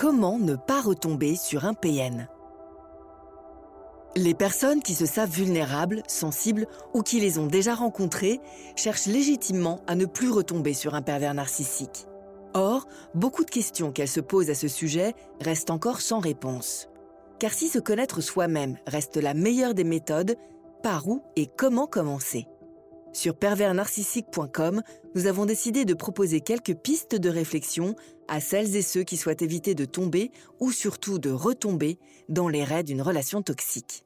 Comment ne pas retomber sur un PN Les personnes qui se savent vulnérables, sensibles ou qui les ont déjà rencontrées cherchent légitimement à ne plus retomber sur un pervers narcissique. Or, beaucoup de questions qu'elles se posent à ce sujet restent encore sans réponse. Car si se connaître soi-même reste la meilleure des méthodes, par où et comment commencer? Sur perversnarcissique.com, nous avons décidé de proposer quelques pistes de réflexion à celles et ceux qui souhaitent éviter de tomber ou surtout de retomber dans les raies d'une relation toxique.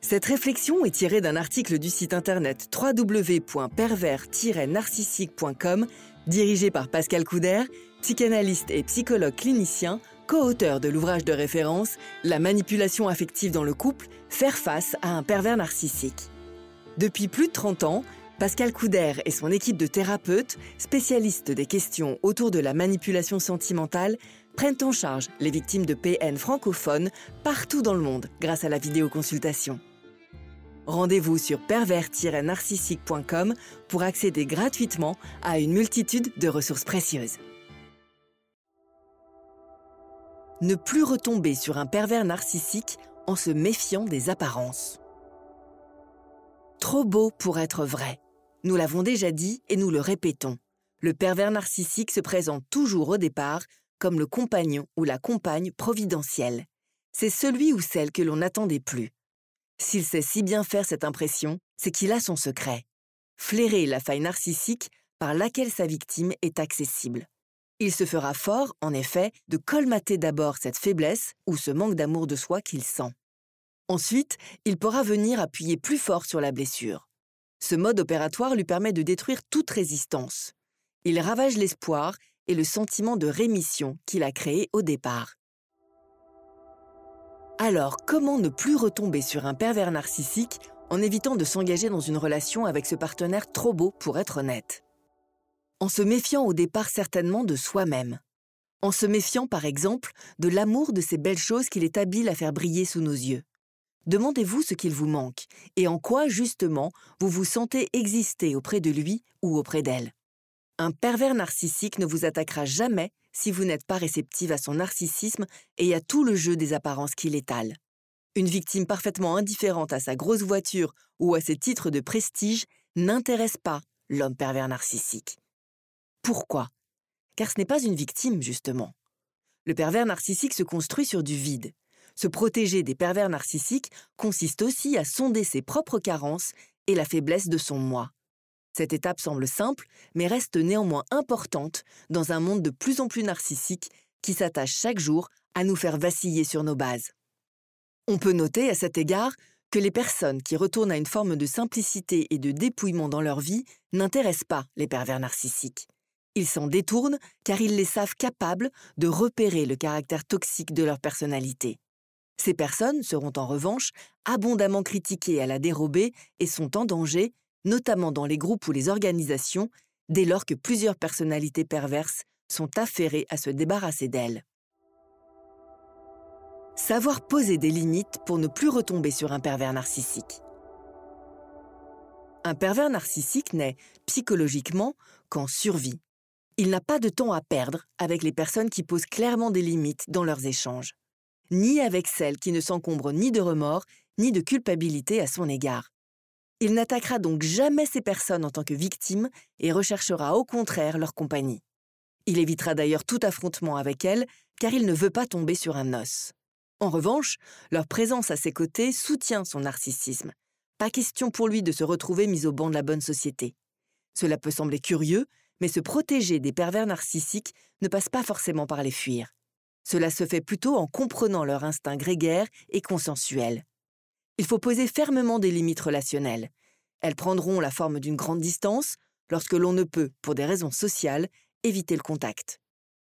Cette réflexion est tirée d'un article du site internet www.pervers-narcissique.com dirigé par Pascal Couder, psychanalyste et psychologue clinicien, co-auteur de l'ouvrage de référence La manipulation affective dans le couple, faire face à un pervers narcissique. Depuis plus de 30 ans, Pascal Couder et son équipe de thérapeutes, spécialistes des questions autour de la manipulation sentimentale, prennent en charge les victimes de PN francophones partout dans le monde grâce à la vidéoconsultation. Rendez-vous sur pervers-narcissique.com pour accéder gratuitement à une multitude de ressources précieuses. Ne plus retomber sur un pervers narcissique en se méfiant des apparences. Trop beau pour être vrai. Nous l'avons déjà dit et nous le répétons. Le pervers narcissique se présente toujours au départ comme le compagnon ou la compagne providentielle. C'est celui ou celle que l'on n'attendait plus s'il sait si bien faire cette impression, c'est qu'il a son secret. Flairer la faille narcissique par laquelle sa victime est accessible. Il se fera fort, en effet, de colmater d'abord cette faiblesse ou ce manque d'amour de soi qu'il sent. Ensuite, il pourra venir appuyer plus fort sur la blessure. Ce mode opératoire lui permet de détruire toute résistance. Il ravage l'espoir et le sentiment de rémission qu'il a créé au départ. Alors, comment ne plus retomber sur un pervers narcissique en évitant de s'engager dans une relation avec ce partenaire trop beau pour être honnête? En se méfiant au départ certainement de soi-même. En se méfiant par exemple de l'amour de ces belles choses qu'il est habile à faire briller sous nos yeux. Demandez-vous ce qu'il vous manque et en quoi justement vous vous sentez exister auprès de lui ou auprès d'elle. Un pervers narcissique ne vous attaquera jamais si vous n'êtes pas réceptive à son narcissisme et à tout le jeu des apparences qu'il étale. Une victime parfaitement indifférente à sa grosse voiture ou à ses titres de prestige n'intéresse pas l'homme pervers narcissique. Pourquoi? Car ce n'est pas une victime, justement. Le pervers narcissique se construit sur du vide. Se protéger des pervers narcissiques consiste aussi à sonder ses propres carences et la faiblesse de son moi. Cette étape semble simple, mais reste néanmoins importante dans un monde de plus en plus narcissique qui s'attache chaque jour à nous faire vaciller sur nos bases. On peut noter à cet égard que les personnes qui retournent à une forme de simplicité et de dépouillement dans leur vie n'intéressent pas les pervers narcissiques. Ils s'en détournent car ils les savent capables de repérer le caractère toxique de leur personnalité. Ces personnes seront en revanche abondamment critiquées à la dérobée et sont en danger notamment dans les groupes ou les organisations, dès lors que plusieurs personnalités perverses sont affairées à se débarrasser d'elles. Savoir poser des limites pour ne plus retomber sur un pervers narcissique. Un pervers narcissique n'est, psychologiquement, qu'en survie. Il n'a pas de temps à perdre avec les personnes qui posent clairement des limites dans leurs échanges, ni avec celles qui ne s'encombrent ni de remords ni de culpabilité à son égard. Il n'attaquera donc jamais ces personnes en tant que victimes et recherchera au contraire leur compagnie. Il évitera d'ailleurs tout affrontement avec elles car il ne veut pas tomber sur un os. En revanche, leur présence à ses côtés soutient son narcissisme. Pas question pour lui de se retrouver mis au banc de la bonne société. Cela peut sembler curieux, mais se protéger des pervers narcissiques ne passe pas forcément par les fuir. Cela se fait plutôt en comprenant leur instinct grégaire et consensuel. Il faut poser fermement des limites relationnelles. Elles prendront la forme d'une grande distance lorsque l'on ne peut, pour des raisons sociales, éviter le contact.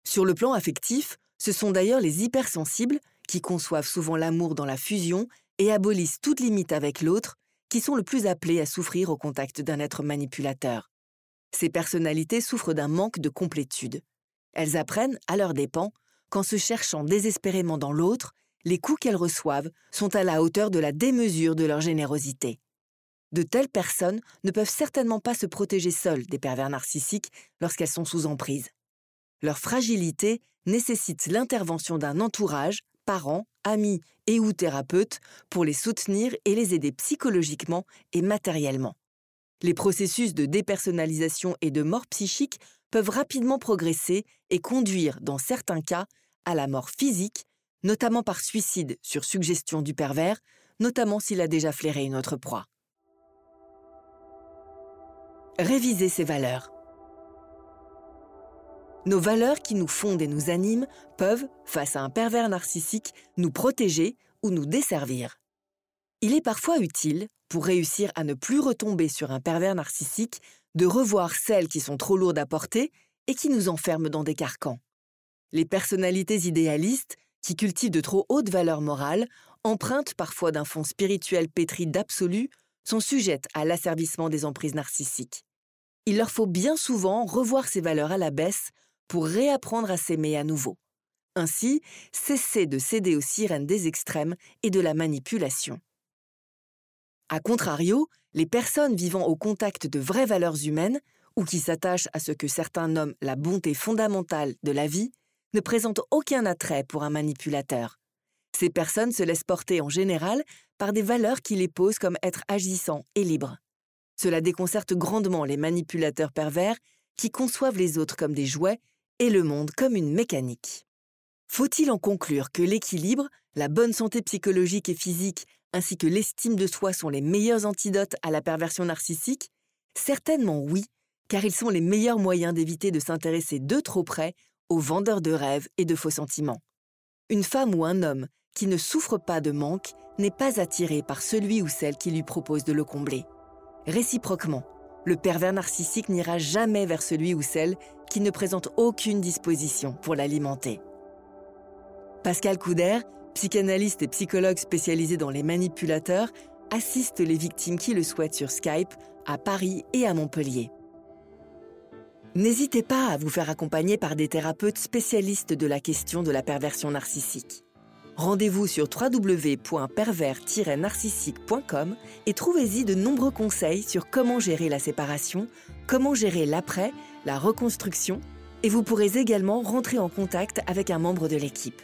Sur le plan affectif, ce sont d'ailleurs les hypersensibles, qui conçoivent souvent l'amour dans la fusion et abolissent toute limite avec l'autre, qui sont le plus appelés à souffrir au contact d'un être manipulateur. Ces personnalités souffrent d'un manque de complétude. Elles apprennent, à leurs dépens, qu'en se cherchant désespérément dans l'autre, les coups qu'elles reçoivent sont à la hauteur de la démesure de leur générosité. De telles personnes ne peuvent certainement pas se protéger seules des pervers narcissiques lorsqu'elles sont sous emprise. Leur fragilité nécessitent l'intervention d'un entourage, parents, amis et ou thérapeutes pour les soutenir et les aider psychologiquement et matériellement. Les processus de dépersonnalisation et de mort psychique peuvent rapidement progresser et conduire, dans certains cas, à la mort physique, notamment par suicide sur suggestion du pervers, notamment s'il a déjà flairé une autre proie. Réviser ses valeurs. Nos valeurs qui nous fondent et nous animent peuvent, face à un pervers narcissique, nous protéger ou nous desservir. Il est parfois utile, pour réussir à ne plus retomber sur un pervers narcissique, de revoir celles qui sont trop lourdes à porter et qui nous enferment dans des carcans. Les personnalités idéalistes, qui cultivent de trop hautes valeurs morales, empreintes parfois d'un fond spirituel pétri d'absolu, sont sujettes à l'asservissement des emprises narcissiques. Il leur faut bien souvent revoir ces valeurs à la baisse pour réapprendre à s'aimer à nouveau. Ainsi, cesser de céder aux sirènes des extrêmes et de la manipulation. A contrario, les personnes vivant au contact de vraies valeurs humaines, ou qui s'attachent à ce que certains nomment la bonté fondamentale de la vie, ne présentent aucun attrait pour un manipulateur. Ces personnes se laissent porter en général par des valeurs qui les posent comme être agissants et libres. Cela déconcerte grandement les manipulateurs pervers qui conçoivent les autres comme des jouets et le monde comme une mécanique. Faut-il en conclure que l'équilibre, la bonne santé psychologique et physique, ainsi que l'estime de soi sont les meilleurs antidotes à la perversion narcissique? Certainement oui, car ils sont les meilleurs moyens d'éviter de s'intéresser de trop près aux vendeurs de rêves et de faux sentiments. Une femme ou un homme qui ne souffre pas de manque n'est pas attiré par celui ou celle qui lui propose de le combler. Réciproquement, le pervers narcissique n'ira jamais vers celui ou celle qui ne présente aucune disposition pour l'alimenter. Pascal Couder, psychanalyste et psychologue spécialisé dans les manipulateurs, assiste les victimes qui le souhaitent sur Skype à Paris et à Montpellier. N'hésitez pas à vous faire accompagner par des thérapeutes spécialistes de la question de la perversion narcissique. Rendez-vous sur www.pervers-narcissique.com et trouvez-y de nombreux conseils sur comment gérer la séparation, comment gérer l'après, la reconstruction, et vous pourrez également rentrer en contact avec un membre de l'équipe.